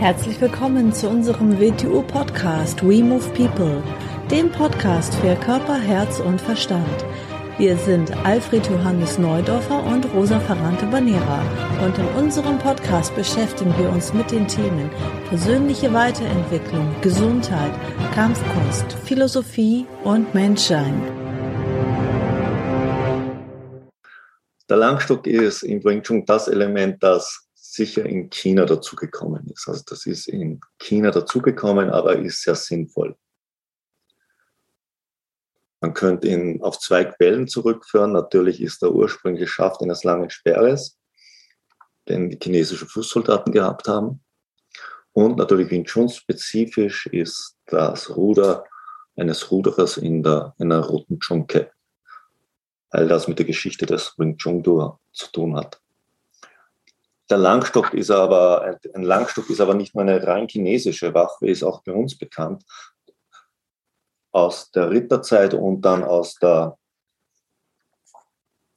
Herzlich willkommen zu unserem WTU-Podcast We Move People, dem Podcast für Körper, Herz und Verstand. Wir sind Alfred Johannes Neudorfer und Rosa Ferrante Banera und in unserem Podcast beschäftigen wir uns mit den Themen persönliche Weiterentwicklung, Gesundheit, Kampfkunst, Philosophie und Menschsein. Der Langstock ist im Wing das Element, das sicher in China dazugekommen ist. Also das ist in China dazugekommen, aber ist sehr sinnvoll. Man könnte ihn auf zwei Quellen zurückführen. Natürlich ist der ursprüngliche Schaft eines langen Sperres, den die chinesischen Fußsoldaten gehabt haben. Und natürlich Wing Chun spezifisch ist das Ruder eines Ruderers in, der, in einer roten Chunke. All das mit der Geschichte des Wing Chun zu tun hat. Der Langstock ist aber, ein Langstock ist aber nicht nur eine rein chinesische Waffe, ist auch bei uns bekannt. Aus der Ritterzeit und dann aus der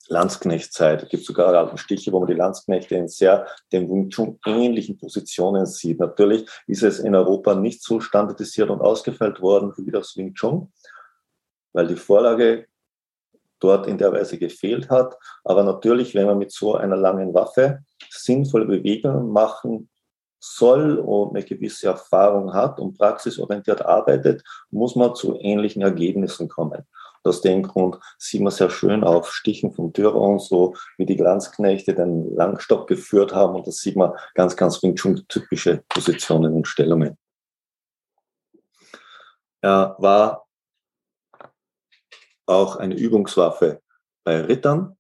Landsknechtzeit. Es gibt sogar alten Stiche, wo man die Landsknechte in sehr dem Wing Chun ähnlichen Positionen sieht. Natürlich ist es in Europa nicht so standardisiert und ausgefeilt worden wie das Wing Chun, weil die Vorlage dort in der Weise gefehlt hat. Aber natürlich, wenn man mit so einer langen Waffe sinnvolle Bewegungen machen soll und eine gewisse Erfahrung hat und praxisorientiert arbeitet, muss man zu ähnlichen Ergebnissen kommen. aus dem Grund sieht man sehr schön auf Stichen von Dürer und so, wie die Glanzknechte den Langstock geführt haben. Und das sieht man ganz, ganz Wing typische Positionen und Stellungen. Er war auch eine Übungswaffe bei Rittern.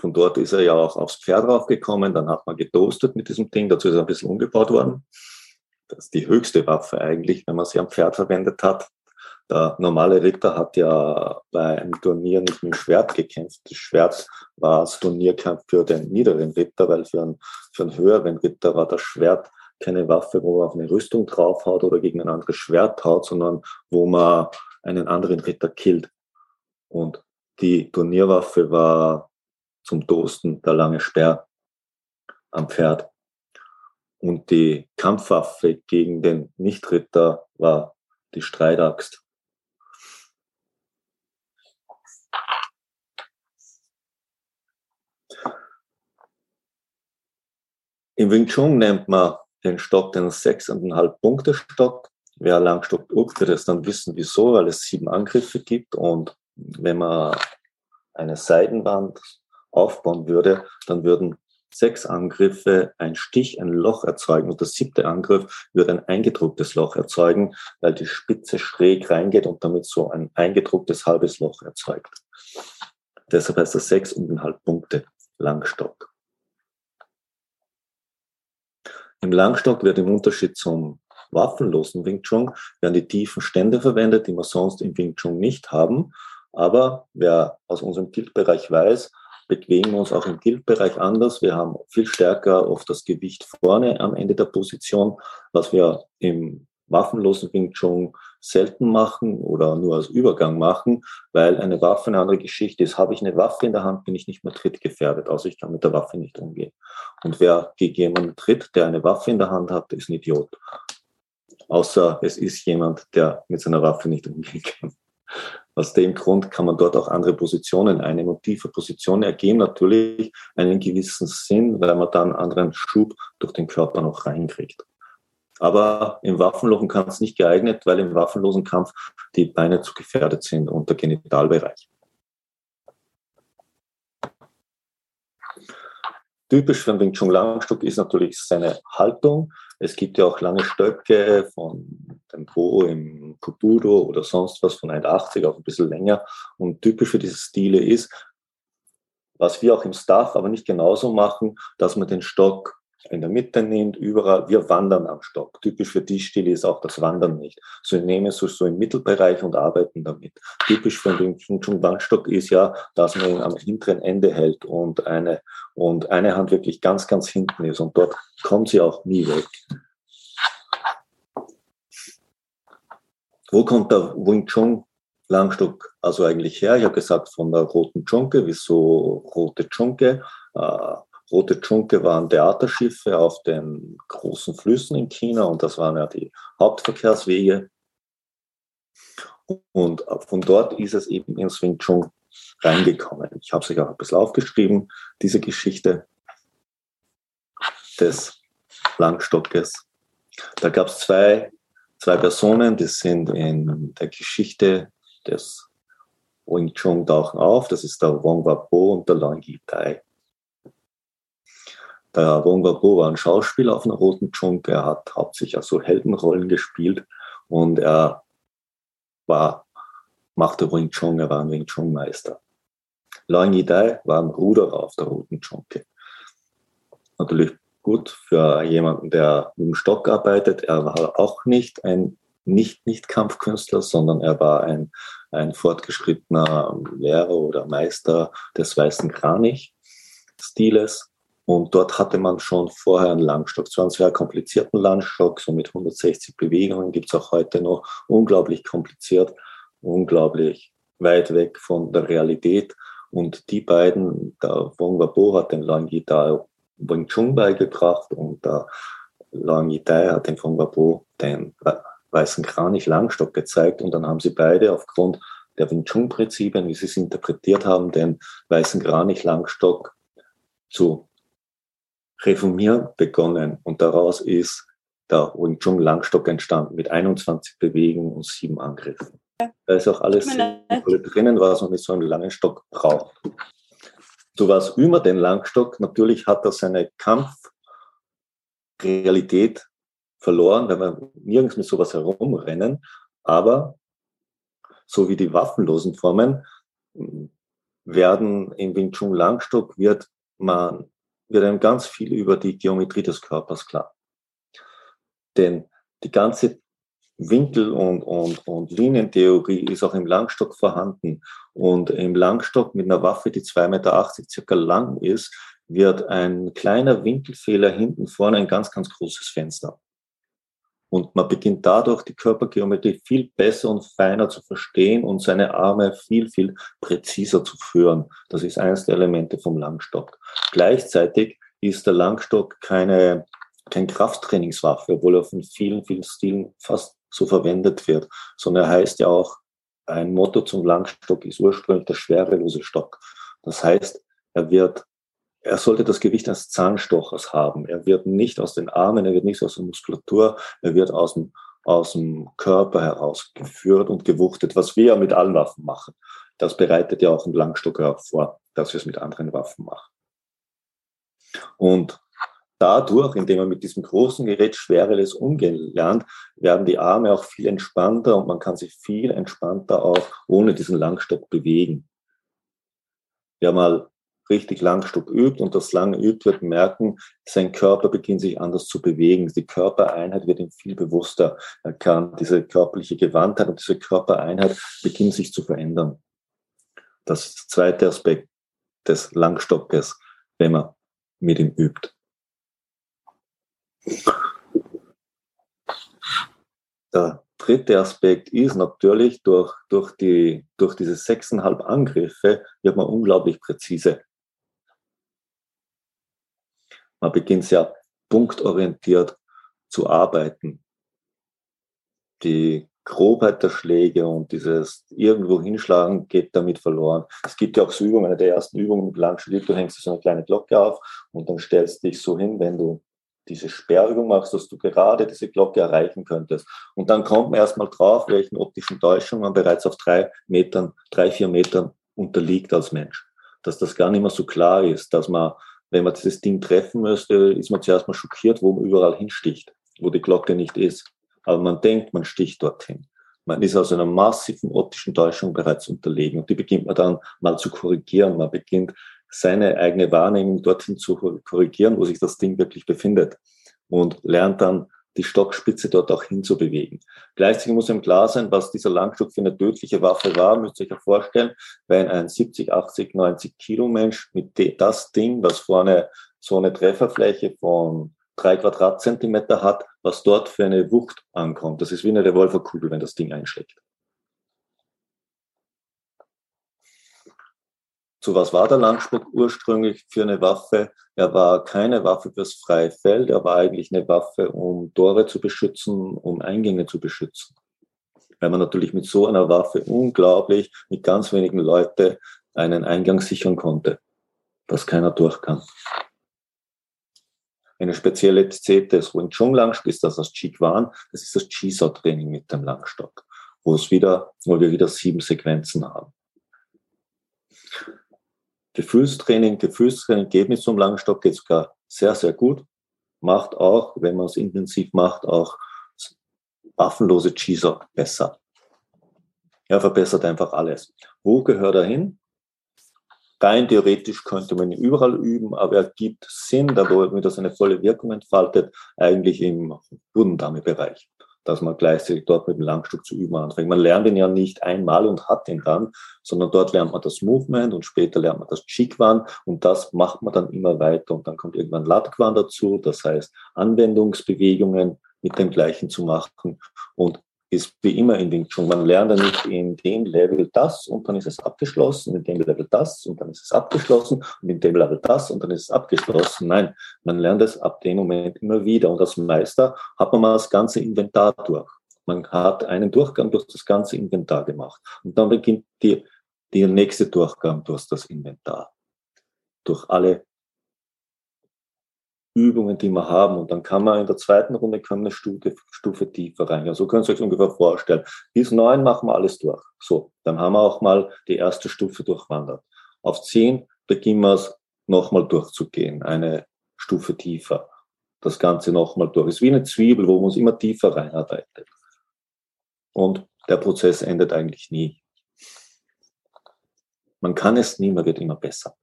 Von dort ist er ja auch aufs Pferd raufgekommen, dann hat man getoastet mit diesem Ding, dazu ist er ein bisschen umgebaut worden. Das ist die höchste Waffe eigentlich, wenn man sie am Pferd verwendet hat. Der normale Ritter hat ja bei einem Turnier nicht mit dem Schwert gekämpft. Das Schwert war das Turnierkampf für den niederen Ritter, weil für einen, für einen höheren Ritter war das Schwert keine Waffe, wo man auf eine Rüstung draufhaut oder gegen ein anderes Schwert haut, sondern wo man einen anderen Ritter killt. Und die Turnierwaffe war zum Toasten der lange Speer am Pferd. Und die Kampfwaffe gegen den Nichtritter war die Streitaxt. Im Wing Chun nennt man den Stock den 6,5 Punkte Stock. Wer Langstock druckt, wird es dann wissen, wieso, weil es sieben Angriffe gibt und wenn man eine Seitenwand aufbauen würde, dann würden sechs Angriffe ein Stich, ein Loch erzeugen und der siebte Angriff würde ein eingedrucktes Loch erzeugen, weil die Spitze schräg reingeht und damit so ein eingedrucktes halbes Loch erzeugt. Deshalb heißt das sechs und ein halb Punkte Langstock. Im Langstock wird im Unterschied zum waffenlosen Wing Chun werden die tiefen Stände verwendet, die wir sonst im Wing Chun nicht haben. Aber wer aus unserem Guildbereich weiß, bewegen wir uns auch im Guildbereich anders. Wir haben viel stärker oft das Gewicht vorne am Ende der Position, was wir im waffenlosen Wing Chun selten machen oder nur als Übergang machen, weil eine Waffe eine andere Geschichte ist. Habe ich eine Waffe in der Hand, bin ich nicht mehr trittgefährdet, also ich kann mit der Waffe nicht umgehen. Und wer gegen jemanden tritt, der eine Waffe in der Hand hat, ist ein Idiot außer es ist jemand, der mit seiner Waffe nicht umgehen kann. Aus dem Grund kann man dort auch andere Positionen einnehmen und tiefe Positionen ergeben natürlich einen gewissen Sinn, weil man dann einen anderen Schub durch den Körper noch reinkriegt. Aber im waffenlosen Kampf nicht geeignet, weil im waffenlosen Kampf die Beine zu gefährdet sind und der Genitalbereich. Typisch für den Wing Chun Langstock ist natürlich seine Haltung. Es gibt ja auch lange Stöcke von dem Po im Kuturo oder sonst was von 1,80, auch ein bisschen länger. Und typisch für diese Stile ist, was wir auch im Staff aber nicht genauso machen, dass man den Stock in der Mitte nimmt, überall. Wir wandern am Stock. Typisch für die Stile ist auch das Wandern nicht. So wir nehmen es so im Mittelbereich und arbeiten damit. Typisch für den Chung Wandstock ist ja, dass man ihn am hinteren Ende hält und eine, und eine Hand wirklich ganz, ganz hinten ist. Und dort kommt sie auch nie weg. Wo kommt der Wing Chun Langstock also eigentlich her? Ich habe gesagt, von der roten Chunke, wieso rote Chunke? Äh, Rote Chunke waren Theaterschiffe auf den großen Flüssen in China und das waren ja die Hauptverkehrswege. Und von dort ist es eben ins Wing Chun reingekommen. Ich habe sich auch ein bisschen aufgeschrieben, diese Geschichte des Langstockes. Da gab es zwei, zwei Personen, die sind in der Geschichte des Wing Chun tauchen auf. Das ist der Wong Wapo und der Lang Yi Tai. Der Wong Wapo war ein Schauspieler auf einer roten Chunke. Er hat hauptsächlich also Heldenrollen gespielt und er war, machte Wing Chun, er war ein Wing Chun Meister. Lang Yi Tai war ein Ruderer auf der roten Chunke. Natürlich gut für jemanden, der mit dem Stock arbeitet. Er war auch nicht ein nicht-Nicht-Kampfkünstler, sondern er war ein, ein fortgeschrittener Lehrer oder Meister des weißen Kranich-Stiles. Und dort hatte man schon vorher einen Langstock. Zwar einen sehr komplizierten Langstock, so mit 160 Bewegungen, gibt es auch heute noch. Unglaublich kompliziert, unglaublich weit weg von der Realität. Und die beiden, der Wong Wabo hat den Lang Guitar Wing Chun beigebracht und der Lang Yitai hat dem Wong Wabo den weißen Kranich Langstock gezeigt und dann haben sie beide aufgrund der Wing Chun Prinzipien, wie sie es interpretiert haben, den weißen Kranich Langstock zu reformieren begonnen und daraus ist der Wing Chun Langstock entstanden mit 21 Bewegungen und sieben Angriffen. Da ist auch alles drinnen, was man mit so einem langen Stock braucht. So was über den Langstock. Natürlich hat er seine Kampfrealität verloren, weil wir nirgends mit sowas herumrennen. Aber so wie die waffenlosen Formen werden im Wing Chun Langstock wird man wird einem ganz viel über die Geometrie des Körpers klar. Denn die ganze Winkel- und, und, und Linientheorie ist auch im Langstock vorhanden. Und im Langstock mit einer Waffe, die 2,80 Meter circa lang ist, wird ein kleiner Winkelfehler hinten vorne ein ganz, ganz großes Fenster. Und man beginnt dadurch, die Körpergeometrie viel besser und feiner zu verstehen und seine Arme viel, viel präziser zu führen. Das ist eines der Elemente vom Langstock. Gleichzeitig ist der Langstock keine, kein Krafttrainingswaffe, obwohl er von vielen, vielen Stilen fast so verwendet wird, sondern er heißt ja auch, ein Motto zum Langstock ist ursprünglich der schwerelose Stock. Das heißt, er wird er sollte das Gewicht eines Zahnstochers haben. Er wird nicht aus den Armen, er wird nicht aus der Muskulatur, er wird aus dem, aus dem Körper heraus geführt und gewuchtet, was wir ja mit allen Waffen machen. Das bereitet ja auch ein Langstocker vor, dass wir es mit anderen Waffen machen. Und dadurch, indem man mit diesem großen Gerät schwereres umgehen lernt, werden die Arme auch viel entspannter und man kann sich viel entspannter auch ohne diesen Langstock bewegen. Wer mal richtig Langstock übt und das lange übt, wird merken, sein Körper beginnt sich anders zu bewegen. Die Körpereinheit wird ihm viel bewusster. Er kann diese körperliche Gewandtheit und diese Körpereinheit beginnt sich zu verändern. Das ist der zweite Aspekt des Langstockes, wenn man mit ihm übt. Der dritte Aspekt ist natürlich, durch, durch, die, durch diese sechseinhalb Angriffe wird man unglaublich präzise. Man beginnt sehr punktorientiert zu arbeiten. Die Grobheit der Schläge und dieses irgendwo hinschlagen geht damit verloren. Es gibt ja auch so Übungen, eine der ersten Übungen mit Langschlägen, du hängst so eine kleine Glocke auf und dann stellst dich so hin, wenn du diese Sperrübung machst, dass du gerade diese Glocke erreichen könntest. Und dann kommt man erstmal drauf, welchen optischen Täuschungen man bereits auf drei Metern, drei, vier Metern unterliegt als Mensch. Dass das gar nicht mehr so klar ist, dass man wenn man dieses Ding treffen müsste, ist man zuerst mal schockiert, wo man überall hinsticht, wo die Glocke nicht ist. Aber man denkt, man sticht dorthin. Man ist also einer massiven optischen Täuschung bereits unterlegen und die beginnt man dann mal zu korrigieren. Man beginnt seine eigene Wahrnehmung dorthin zu korrigieren, wo sich das Ding wirklich befindet und lernt dann die Stockspitze dort auch hinzubewegen. Gleichzeitig muss ihm klar sein, was dieser Langstock für eine tödliche Waffe war. Müsst ihr euch ja vorstellen, wenn ein 70, 80, 90 Kilo Mensch mit das Ding, was vorne so eine Trefferfläche von drei Quadratzentimeter hat, was dort für eine Wucht ankommt. Das ist wie eine Revolverkugel, wenn das Ding einschlägt. Zu was war der Langstock ursprünglich für eine Waffe? Er war keine Waffe fürs freie Feld, er war eigentlich eine Waffe, um Tore zu beschützen, um Eingänge zu beschützen. Weil man natürlich mit so einer Waffe unglaublich mit ganz wenigen Leuten einen Eingang sichern konnte, dass keiner durch kann. Eine spezielle C des Wing Chun Langstock ist das das Chi-Quan, das ist das Chi-Sau-Training mit dem Langstock, wo es wieder, wo wir wieder sieben Sequenzen haben. Gefühlstraining, Gefühlstraining geht mit so einem Langstock, geht sogar sehr, sehr gut. Macht auch, wenn man es intensiv macht, auch waffenlose Cheeser besser. Er verbessert einfach alles. Wo gehört er hin? Rein theoretisch könnte man ihn überall üben, aber er gibt Sinn, damit er seine volle Wirkung entfaltet, eigentlich im Budendame-Bereich dass man gleichzeitig dort mit dem Langstück zu üben anfängt. Man lernt ihn ja nicht einmal und hat ihn dann, sondern dort lernt man das Movement und später lernt man das Chikwan und das macht man dann immer weiter und dann kommt irgendwann Latquan dazu, das heißt Anwendungsbewegungen mit dem gleichen zu machen und ist wie immer in Wing Chun. Man lernt ja nicht in dem Level das und dann ist es abgeschlossen, in dem Level das und dann ist es abgeschlossen und in dem Level das und dann ist es abgeschlossen. Nein, man lernt es ab dem Moment immer wieder und als Meister hat man mal das ganze Inventar durch. Man hat einen Durchgang durch das ganze Inventar gemacht und dann beginnt die, der nächste Durchgang durch das Inventar. Durch alle Übungen, die wir haben. Und dann kann man in der zweiten Runde kann eine Stufe, Stufe tiefer reingehen. So können Sie sich ungefähr vorstellen. Bis neun machen wir alles durch. So, dann haben wir auch mal die erste Stufe durchwandert. Auf zehn beginnen wir es nochmal durchzugehen, eine Stufe tiefer. Das Ganze nochmal durch. Es ist wie eine Zwiebel, wo man es immer tiefer reinarbeitet. Und der Prozess endet eigentlich nie. Man kann es nie, man wird immer besser.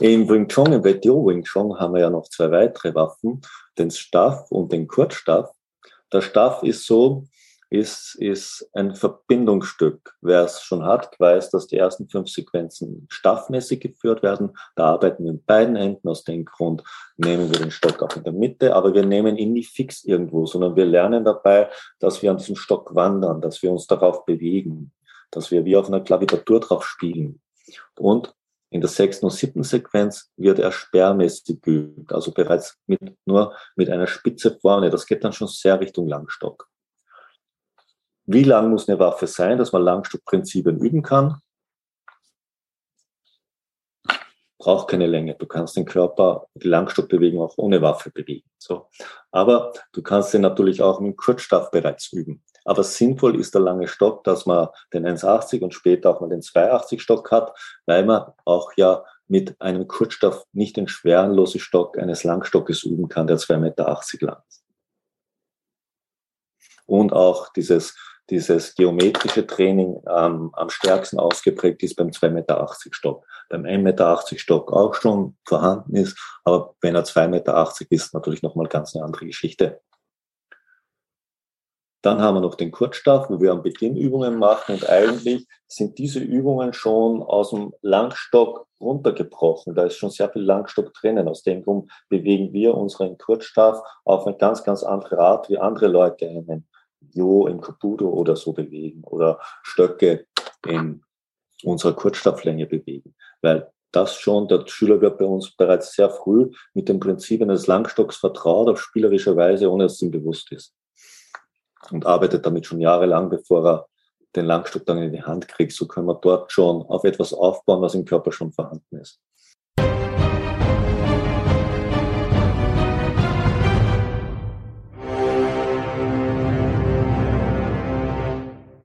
Im Wing Chun, im WTO Wing Chun haben wir ja noch zwei weitere Waffen, den Staff und den Kurzstaff. Der Staff ist so, ist, ist ein Verbindungsstück. Wer es schon hat, weiß, dass die ersten fünf Sequenzen staffmäßig geführt werden. Da arbeiten wir mit beiden Händen. Aus dem Grund nehmen wir den Stock auch in der Mitte, aber wir nehmen ihn nicht fix irgendwo, sondern wir lernen dabei, dass wir an diesem Stock wandern, dass wir uns darauf bewegen, dass wir wie auf einer Klaviatur drauf spielen. Und in der sechsten und siebten Sequenz wird er sperrmäßig geübt, also bereits mit, nur mit einer Spitze vorne. Das geht dann schon sehr Richtung Langstock. Wie lang muss eine Waffe sein, dass man Langstockprinzipien üben kann? Braucht keine Länge. Du kannst den Körper, die Langstockbewegung auch ohne Waffe bewegen. So. Aber du kannst den natürlich auch mit Kurzstaff bereits üben. Aber sinnvoll ist der lange Stock, dass man den 1,80 und später auch mal den 2,80 Stock hat, weil man auch ja mit einem Kurzstoff nicht den schwerenlosen Stock eines Langstockes üben kann, der 2,80 Meter lang ist. Und auch dieses, dieses geometrische Training ähm, am stärksten ausgeprägt ist beim 2,80 Meter Stock. Beim 1,80 Meter Stock auch schon vorhanden ist, aber wenn er 2,80 Meter ist, natürlich nochmal ganz eine andere Geschichte. Dann haben wir noch den Kurzstaff, wo wir am Beginn Übungen machen und eigentlich sind diese Übungen schon aus dem Langstock runtergebrochen. Da ist schon sehr viel Langstock drinnen. Aus dem Grund bewegen wir unseren Kurzstaff auf eine ganz, ganz andere Art, wie andere Leute einen Jo im Kabuto oder so bewegen oder Stöcke in unserer Kurzstafflänge bewegen. Weil das schon, der Schüler wird bei uns bereits sehr früh mit den Prinzipien des Langstocks vertraut, auf spielerische Weise, ohne dass es ihm bewusst ist und arbeitet damit schon jahrelang, bevor er den Langstock dann in die Hand kriegt. So können wir dort schon auf etwas aufbauen, was im Körper schon vorhanden ist.